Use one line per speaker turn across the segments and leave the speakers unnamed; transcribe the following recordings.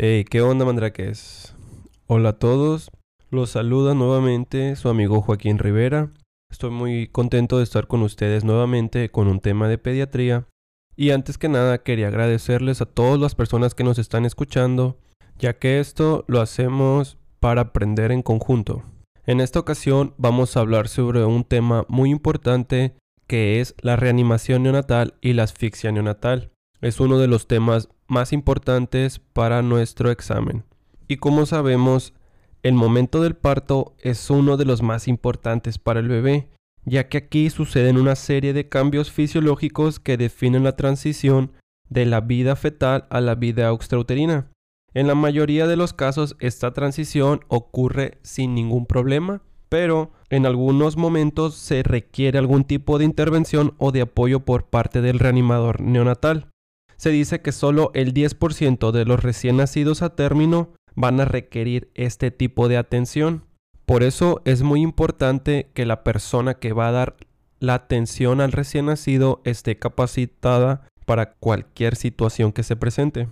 ¿qué onda, mandraques? Hola a todos. Los saluda nuevamente su amigo Joaquín Rivera. Estoy muy contento de estar con ustedes nuevamente con un tema de pediatría. Y antes que nada quería agradecerles a todas las personas que nos están escuchando, ya que esto lo hacemos para aprender en conjunto. En esta ocasión vamos a hablar sobre un tema muy importante que es la reanimación neonatal y la asfixia neonatal. Es uno de los temas más importantes para nuestro examen. Y como sabemos, el momento del parto es uno de los más importantes para el bebé, ya que aquí suceden una serie de cambios fisiológicos que definen la transición de la vida fetal a la vida extrauterina. En la mayoría de los casos esta transición ocurre sin ningún problema, pero en algunos momentos se requiere algún tipo de intervención o de apoyo por parte del reanimador neonatal se dice que solo el 10% de los recién nacidos a término van a requerir este tipo de atención. Por eso es muy importante que la persona que va a dar la atención al recién nacido esté capacitada para cualquier situación que se presente.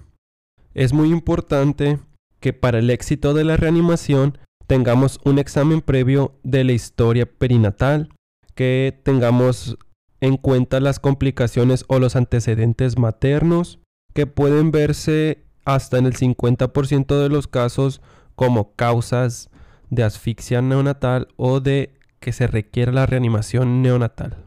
Es muy importante que para el éxito de la reanimación tengamos un examen previo de la historia perinatal, que tengamos en cuenta las complicaciones o los antecedentes maternos que pueden verse hasta en el 50% de los casos como causas de asfixia neonatal o de que se requiera la reanimación neonatal.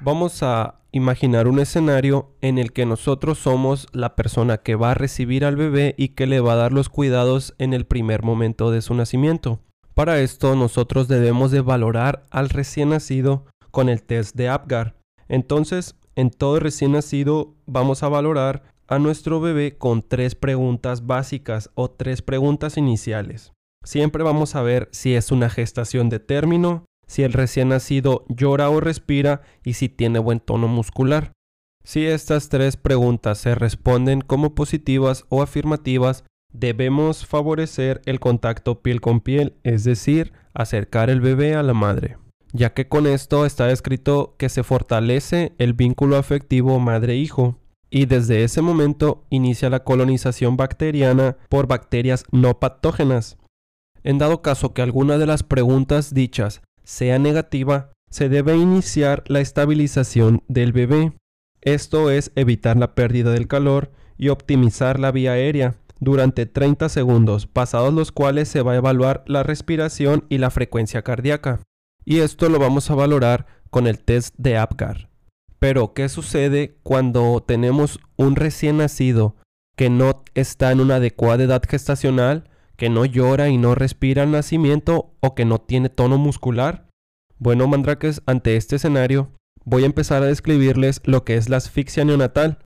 Vamos a imaginar un escenario en el que nosotros somos la persona que va a recibir al bebé y que le va a dar los cuidados en el primer momento de su nacimiento. Para esto nosotros debemos de valorar al recién nacido con el test de Apgar. Entonces, en todo recién nacido vamos a valorar a nuestro bebé con tres preguntas básicas o tres preguntas iniciales. Siempre vamos a ver si es una gestación de término, si el recién nacido llora o respira y si tiene buen tono muscular. Si estas tres preguntas se responden como positivas o afirmativas, debemos favorecer el contacto piel con piel, es decir, acercar el bebé a la madre ya que con esto está descrito que se fortalece el vínculo afectivo madre-hijo y desde ese momento inicia la colonización bacteriana por bacterias no patógenas. En dado caso que alguna de las preguntas dichas sea negativa, se debe iniciar la estabilización del bebé. Esto es evitar la pérdida del calor y optimizar la vía aérea durante 30 segundos, pasados los cuales se va a evaluar la respiración y la frecuencia cardíaca y esto lo vamos a valorar con el test de APGAR. Pero, ¿qué sucede cuando tenemos un recién nacido que no está en una adecuada edad gestacional, que no llora y no respira al nacimiento o que no tiene tono muscular? Bueno, mandrakes, ante este escenario, voy a empezar a describirles lo que es la asfixia neonatal.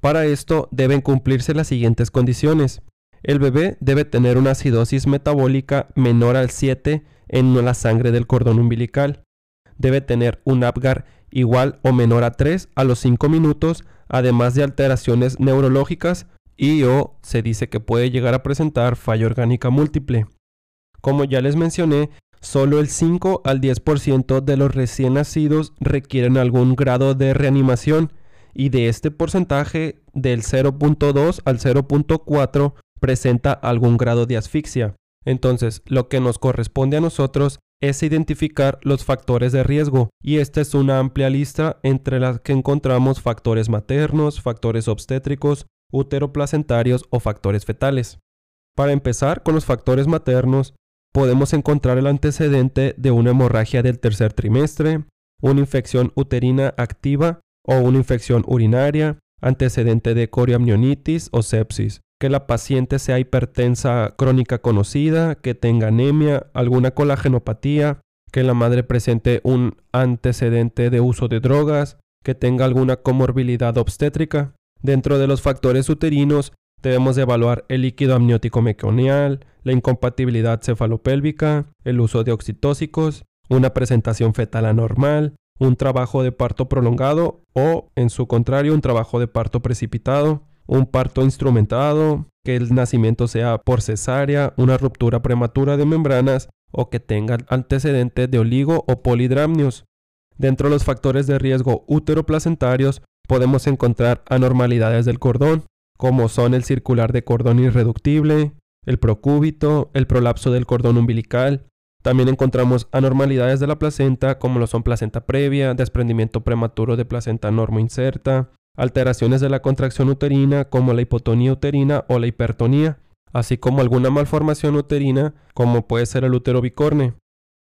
Para esto deben cumplirse las siguientes condiciones. El bebé debe tener una acidosis metabólica menor al 7 en la sangre del cordón umbilical. Debe tener un Apgar igual o menor a 3 a los 5 minutos, además de alteraciones neurológicas y o se dice que puede llegar a presentar falla orgánica múltiple. Como ya les mencioné, solo el 5 al 10% de los recién nacidos requieren algún grado de reanimación y de este porcentaje del 0.2 al 0.4 presenta algún grado de asfixia. Entonces, lo que nos corresponde a nosotros es identificar los factores de riesgo y esta es una amplia lista entre las que encontramos factores maternos, factores obstétricos, uteroplacentarios o factores fetales. Para empezar con los factores maternos, podemos encontrar el antecedente de una hemorragia del tercer trimestre, una infección uterina activa o una infección urinaria, antecedente de corioamnionitis o sepsis, que la paciente sea hipertensa crónica conocida, que tenga anemia, alguna colagenopatía, que la madre presente un antecedente de uso de drogas, que tenga alguna comorbilidad obstétrica. Dentro de los factores uterinos debemos evaluar el líquido amniótico meconial, la incompatibilidad cefalopélvica, el uso de oxitóxicos, una presentación fetal anormal, un trabajo de parto prolongado o, en su contrario, un trabajo de parto precipitado, un parto instrumentado, que el nacimiento sea por cesárea, una ruptura prematura de membranas o que tenga antecedentes de oligo o polidramnios. Dentro de los factores de riesgo úteroplacentarios podemos encontrar anormalidades del cordón, como son el circular de cordón irreductible, el procúbito, el prolapso del cordón umbilical. También encontramos anormalidades de la placenta, como lo son placenta previa, desprendimiento prematuro de placenta normo inserta, alteraciones de la contracción uterina, como la hipotonía uterina o la hipertonía, así como alguna malformación uterina, como puede ser el útero bicorne.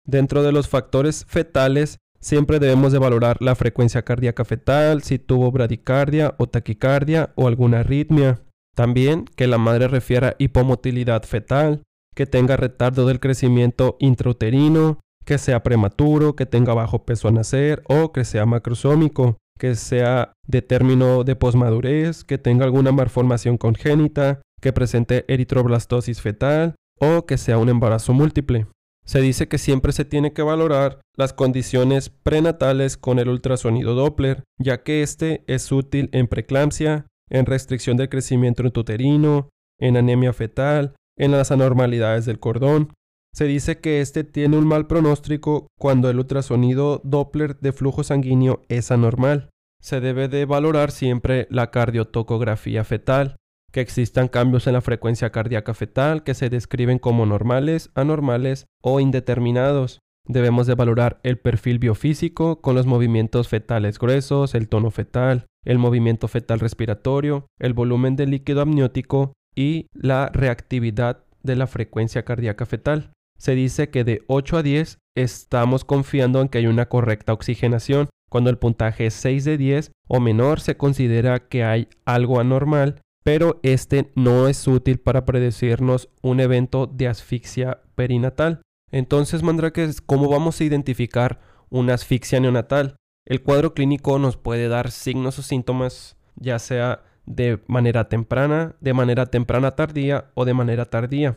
Dentro de los factores fetales, siempre debemos de valorar la frecuencia cardíaca fetal, si tuvo bradicardia o taquicardia o alguna arritmia. También que la madre refiera hipomotilidad fetal, que tenga retardo del crecimiento intrauterino, que sea prematuro, que tenga bajo peso a nacer o que sea macrosómico, que sea de término de posmadurez, que tenga alguna malformación congénita, que presente eritroblastosis fetal o que sea un embarazo múltiple. Se dice que siempre se tiene que valorar las condiciones prenatales con el ultrasonido Doppler, ya que este es útil en preeclampsia, en restricción del crecimiento intrauterino, en anemia fetal, en las anormalidades del cordón. Se dice que este tiene un mal pronóstico cuando el ultrasonido Doppler de flujo sanguíneo es anormal. Se debe de valorar siempre la cardiotocografía fetal, que existan cambios en la frecuencia cardíaca fetal que se describen como normales, anormales o indeterminados. Debemos de valorar el perfil biofísico con los movimientos fetales gruesos, el tono fetal, el movimiento fetal respiratorio, el volumen de líquido amniótico y la reactividad de la frecuencia cardíaca fetal. Se dice que de 8 a 10 estamos confiando en que hay una correcta oxigenación. Cuando el puntaje es 6 de 10 o menor se considera que hay algo anormal, pero este no es útil para predecirnos un evento de asfixia perinatal. Entonces, Mandrakes, ¿cómo vamos a identificar una asfixia neonatal? El cuadro clínico nos puede dar signos o síntomas, ya sea de manera temprana, de manera temprana tardía o de manera tardía.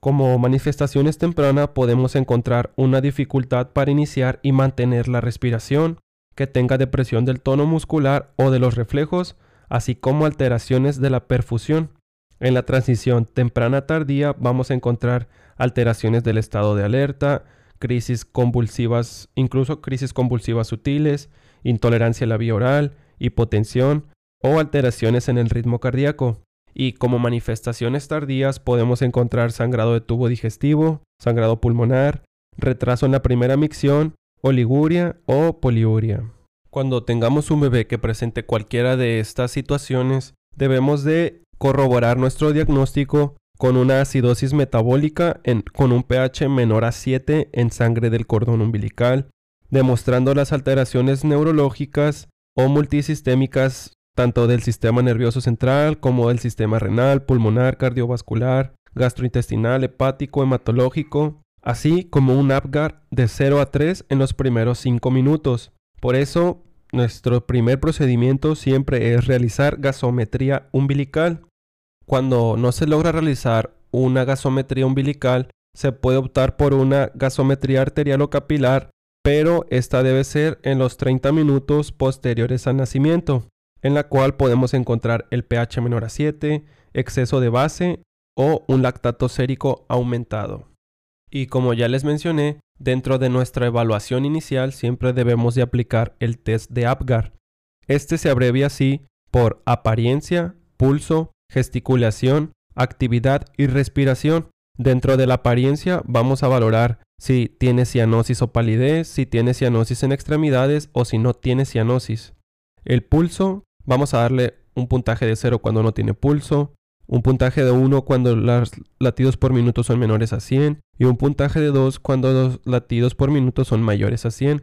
Como manifestaciones tempranas podemos encontrar una dificultad para iniciar y mantener la respiración, que tenga depresión del tono muscular o de los reflejos, así como alteraciones de la perfusión. En la transición temprana tardía vamos a encontrar alteraciones del estado de alerta, crisis convulsivas, incluso crisis convulsivas sutiles, intolerancia a la vía oral, hipotensión o alteraciones en el ritmo cardíaco. Y como manifestaciones tardías podemos encontrar sangrado de tubo digestivo, sangrado pulmonar, retraso en la primera micción, oliguria o poliuria. Cuando tengamos un bebé que presente cualquiera de estas situaciones, debemos de corroborar nuestro diagnóstico con una acidosis metabólica con un pH menor a 7 en sangre del cordón umbilical, demostrando las alteraciones neurológicas o multisistémicas tanto del sistema nervioso central como del sistema renal, pulmonar, cardiovascular, gastrointestinal, hepático, hematológico, así como un APGAR de 0 a 3 en los primeros 5 minutos. Por eso, nuestro primer procedimiento siempre es realizar gasometría umbilical. Cuando no se logra realizar una gasometría umbilical, se puede optar por una gasometría arterial o capilar, pero esta debe ser en los 30 minutos posteriores al nacimiento, en la cual podemos encontrar el pH menor a 7, exceso de base o un lactato sérico aumentado. Y como ya les mencioné, dentro de nuestra evaluación inicial siempre debemos de aplicar el test de APGAR. Este se abrevia así por apariencia, pulso, gesticulación, actividad y respiración. Dentro de la apariencia vamos a valorar si tiene cianosis o palidez, si tiene cianosis en extremidades o si no tiene cianosis. El pulso, vamos a darle un puntaje de 0 cuando no tiene pulso, un puntaje de 1 cuando los latidos por minuto son menores a 100 y un puntaje de 2 cuando los latidos por minuto son mayores a 100.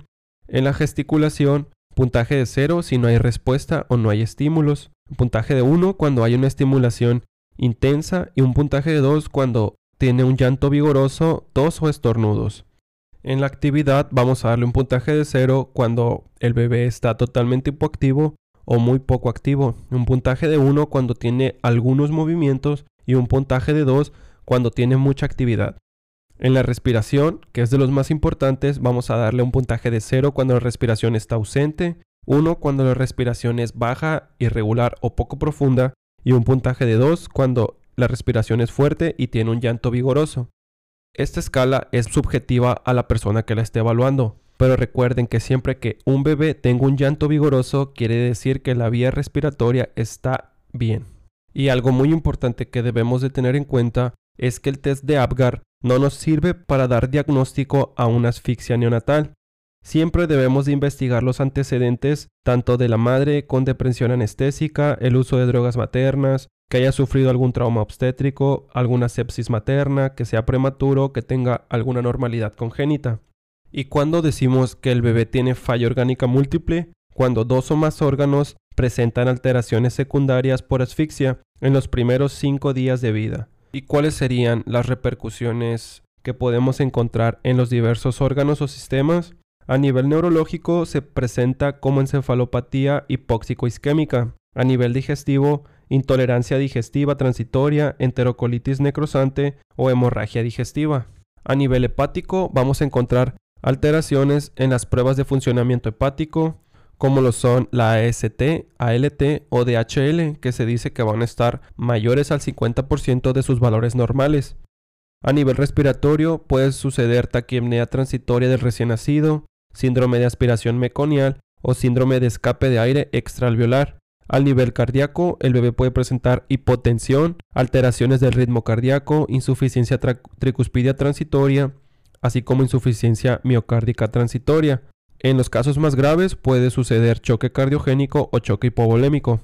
En la gesticulación, puntaje de 0 si no hay respuesta o no hay estímulos un puntaje de 1 cuando hay una estimulación intensa y un puntaje de 2 cuando tiene un llanto vigoroso, tos o estornudos. En la actividad vamos a darle un puntaje de 0 cuando el bebé está totalmente hipoactivo o muy poco activo, un puntaje de 1 cuando tiene algunos movimientos y un puntaje de 2 cuando tiene mucha actividad. En la respiración, que es de los más importantes, vamos a darle un puntaje de 0 cuando la respiración está ausente, 1 cuando la respiración es baja, irregular o poco profunda, y un puntaje de 2 cuando la respiración es fuerte y tiene un llanto vigoroso. Esta escala es subjetiva a la persona que la esté evaluando, pero recuerden que siempre que un bebé tenga un llanto vigoroso quiere decir que la vía respiratoria está bien. Y algo muy importante que debemos de tener en cuenta es que el test de Apgar no nos sirve para dar diagnóstico a una asfixia neonatal. Siempre debemos de investigar los antecedentes tanto de la madre con depresión anestésica, el uso de drogas maternas, que haya sufrido algún trauma obstétrico, alguna sepsis materna, que sea prematuro, que tenga alguna normalidad congénita. Y cuando decimos que el bebé tiene falla orgánica múltiple, cuando dos o más órganos presentan alteraciones secundarias por asfixia en los primeros cinco días de vida. ¿Y cuáles serían las repercusiones que podemos encontrar en los diversos órganos o sistemas? A nivel neurológico se presenta como encefalopatía hipóxico-isquémica. A nivel digestivo, intolerancia digestiva transitoria, enterocolitis necrosante o hemorragia digestiva. A nivel hepático vamos a encontrar alteraciones en las pruebas de funcionamiento hepático, como lo son la AST, ALT o DHL, que se dice que van a estar mayores al 50% de sus valores normales. A nivel respiratorio puede suceder taquimnea transitoria del recién nacido, síndrome de aspiración meconial o síndrome de escape de aire extraalveolar. Al nivel cardíaco, el bebé puede presentar hipotensión, alteraciones del ritmo cardíaco, insuficiencia tricuspidia transitoria, así como insuficiencia miocárdica transitoria. En los casos más graves puede suceder choque cardiogénico o choque hipovolémico.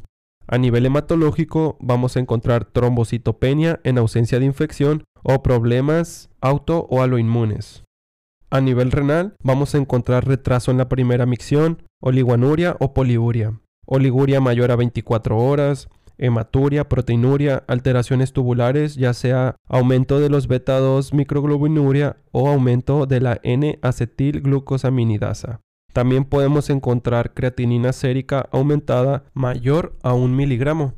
A nivel hematológico vamos a encontrar trombocitopenia en ausencia de infección o problemas auto o aloinmunes. A nivel renal vamos a encontrar retraso en la primera micción, oliguanuria o poliuria, oliguria mayor a 24 horas, hematuria, proteinuria, alteraciones tubulares, ya sea aumento de los beta 2 microglobinuria o aumento de la N-acetilglucosaminidasa. También podemos encontrar creatinina sérica aumentada mayor a un miligramo.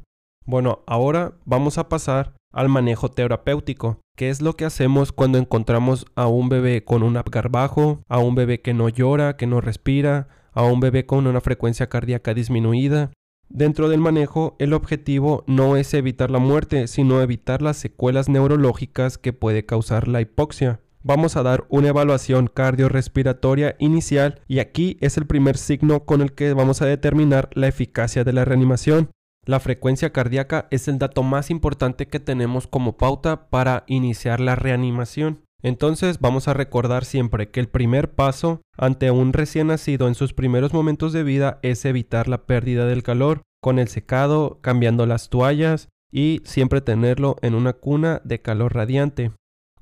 Bueno, ahora vamos a pasar al manejo terapéutico, que es lo que hacemos cuando encontramos a un bebé con un Apgar bajo, a un bebé que no llora, que no respira, a un bebé con una frecuencia cardíaca disminuida. Dentro del manejo, el objetivo no es evitar la muerte, sino evitar las secuelas neurológicas que puede causar la hipoxia. Vamos a dar una evaluación cardiorrespiratoria inicial y aquí es el primer signo con el que vamos a determinar la eficacia de la reanimación. La frecuencia cardíaca es el dato más importante que tenemos como pauta para iniciar la reanimación. Entonces vamos a recordar siempre que el primer paso ante un recién nacido en sus primeros momentos de vida es evitar la pérdida del calor con el secado, cambiando las toallas y siempre tenerlo en una cuna de calor radiante.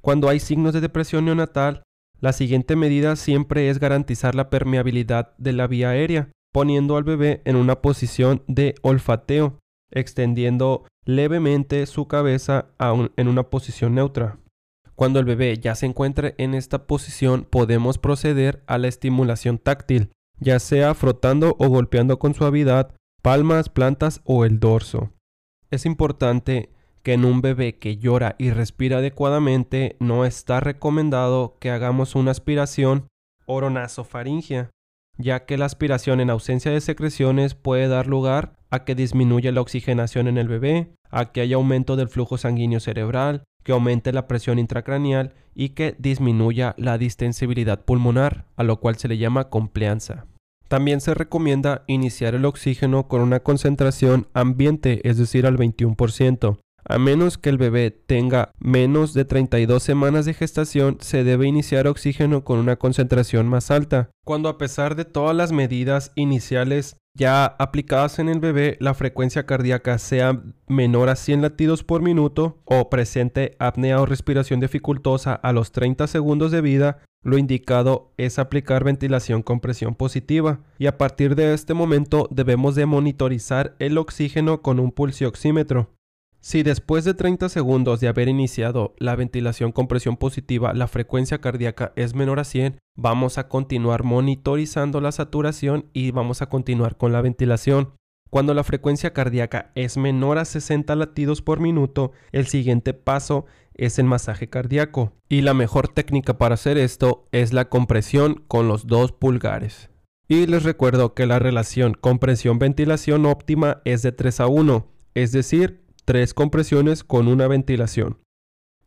Cuando hay signos de depresión neonatal, la siguiente medida siempre es garantizar la permeabilidad de la vía aérea, poniendo al bebé en una posición de olfateo, extendiendo levemente su cabeza en una posición neutra. Cuando el bebé ya se encuentre en esta posición, podemos proceder a la estimulación táctil, ya sea frotando o golpeando con suavidad palmas, plantas o el dorso. Es importante que en un bebé que llora y respira adecuadamente no está recomendado que hagamos una aspiración oronasofaringia, ya que la aspiración en ausencia de secreciones puede dar lugar a que disminuya la oxigenación en el bebé, a que haya aumento del flujo sanguíneo cerebral, que aumente la presión intracraneal y que disminuya la distensibilidad pulmonar, a lo cual se le llama compleanza. También se recomienda iniciar el oxígeno con una concentración ambiente, es decir, al 21%. A menos que el bebé tenga menos de 32 semanas de gestación, se debe iniciar oxígeno con una concentración más alta. Cuando a pesar de todas las medidas iniciales ya aplicadas en el bebé, la frecuencia cardíaca sea menor a 100 latidos por minuto o presente apnea o respiración dificultosa a los 30 segundos de vida, lo indicado es aplicar ventilación con presión positiva y a partir de este momento debemos de monitorizar el oxígeno con un pulsioxímetro. Si después de 30 segundos de haber iniciado la ventilación con presión positiva la frecuencia cardíaca es menor a 100, vamos a continuar monitorizando la saturación y vamos a continuar con la ventilación. Cuando la frecuencia cardíaca es menor a 60 latidos por minuto, el siguiente paso es el masaje cardíaco. Y la mejor técnica para hacer esto es la compresión con los dos pulgares. Y les recuerdo que la relación compresión-ventilación óptima es de 3 a 1, es decir, tres compresiones con una ventilación.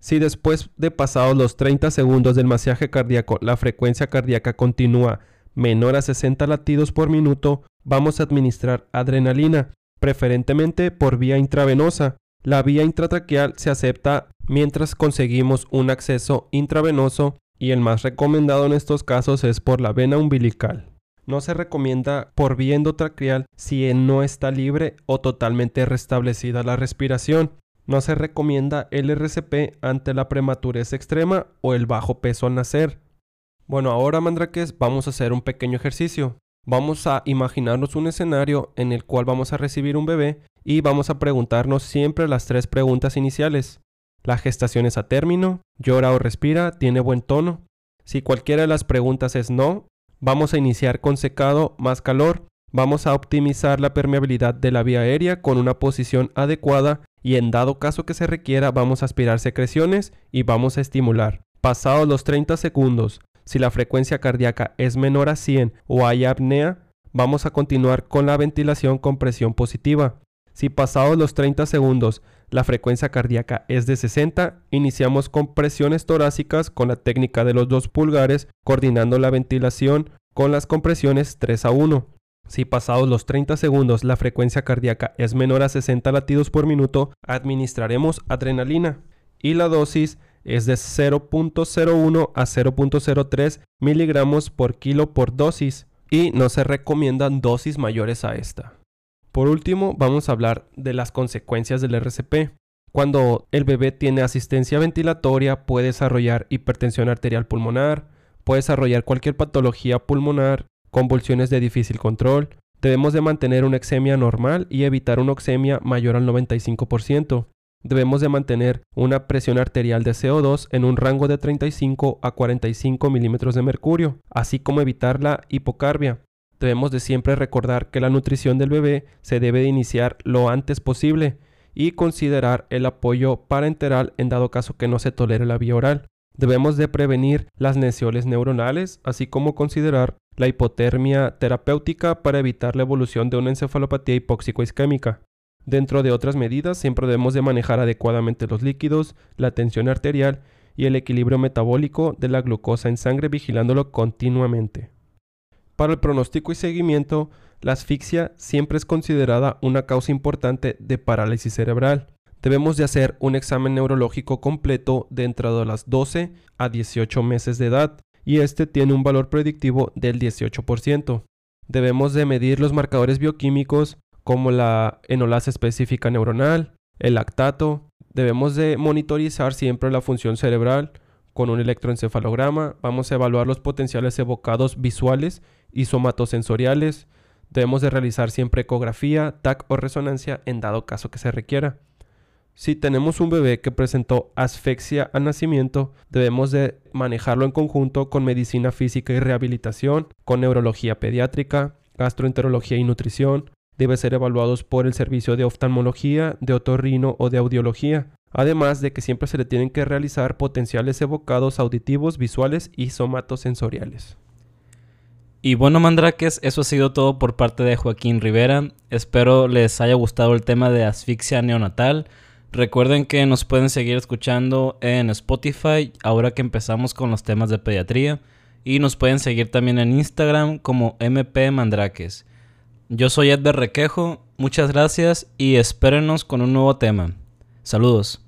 Si después de pasados los 30 segundos del masaje cardíaco la frecuencia cardíaca continúa menor a 60 latidos por minuto, vamos a administrar adrenalina, preferentemente por vía intravenosa, La vía intratraqueal se acepta mientras conseguimos un acceso intravenoso y el más recomendado en estos casos es por la vena umbilical. No se recomienda por vía endotraqueal si no está libre o totalmente restablecida la respiración. No se recomienda el RCP ante la prematurez extrema o el bajo peso al nacer. Bueno, ahora mandraques vamos a hacer un pequeño ejercicio. Vamos a imaginarnos un escenario en el cual vamos a recibir un bebé y vamos a preguntarnos siempre las tres preguntas iniciales. La gestación es a término, llora o respira, tiene buen tono. Si cualquiera de las preguntas es no, vamos a iniciar con secado más calor, vamos a optimizar la permeabilidad de la vía aérea con una posición adecuada y en dado caso que se requiera vamos a aspirar secreciones y vamos a estimular. Pasados los 30 segundos, si la frecuencia cardíaca es menor a 100 o hay apnea, vamos a continuar con la ventilación con presión positiva. Si pasados los 30 segundos la frecuencia cardíaca es de 60, iniciamos con presiones torácicas con la técnica de los dos pulgares, coordinando la ventilación con las compresiones 3 a 1. Si pasados los 30 segundos la frecuencia cardíaca es menor a 60 latidos por minuto, administraremos adrenalina y la dosis es de 0.01 a 0.03 miligramos por kilo por dosis y no se recomiendan dosis mayores a esta. Por último, vamos a hablar de las consecuencias del RCP. Cuando el bebé tiene asistencia ventilatoria, puede desarrollar hipertensión arterial pulmonar, puede desarrollar cualquier patología pulmonar, convulsiones de difícil control. Debemos de mantener una exemia normal y evitar una oxemia mayor al 95%. Debemos de mantener una presión arterial de CO2 en un rango de 35 a 45 milímetros de mercurio, así como evitar la hipocarbia. Debemos de siempre recordar que la nutrición del bebé se debe de iniciar lo antes posible y considerar el apoyo parenteral en dado caso que no se tolere la vía oral. Debemos de prevenir las lesiones neuronales, así como considerar la hipotermia terapéutica para evitar la evolución de una encefalopatía hipóxico-isquémica. Dentro de otras medidas, siempre debemos de manejar adecuadamente los líquidos, la tensión arterial y el equilibrio metabólico de la glucosa en sangre vigilándolo continuamente. Para el pronóstico y seguimiento, la asfixia siempre es considerada una causa importante de parálisis cerebral. Debemos de hacer un examen neurológico completo dentro de las 12 a 18 meses de edad y este tiene un valor predictivo del 18%. Debemos de medir los marcadores bioquímicos como la enolasa específica neuronal, el lactato. Debemos de monitorizar siempre la función cerebral con un electroencefalograma. Vamos a evaluar los potenciales evocados visuales y somatosensoriales. Debemos de realizar siempre ecografía, TAC o resonancia en dado caso que se requiera. Si tenemos un bebé que presentó asfixia al nacimiento, debemos de manejarlo en conjunto con medicina física y rehabilitación, con neurología pediátrica, gastroenterología y nutrición. Debe ser evaluados por el servicio de oftalmología, de otorrino o de audiología. Además de que siempre se le tienen que realizar potenciales evocados auditivos, visuales y somatosensoriales.
Y bueno, Mandraques, eso ha sido todo por parte de Joaquín Rivera. Espero les haya gustado el tema de asfixia neonatal. Recuerden que nos pueden seguir escuchando en Spotify ahora que empezamos con los temas de pediatría. Y nos pueden seguir también en Instagram como MP Mandraques. Yo soy Edgar Requejo, muchas gracias y espérenos con un nuevo tema. Saludos.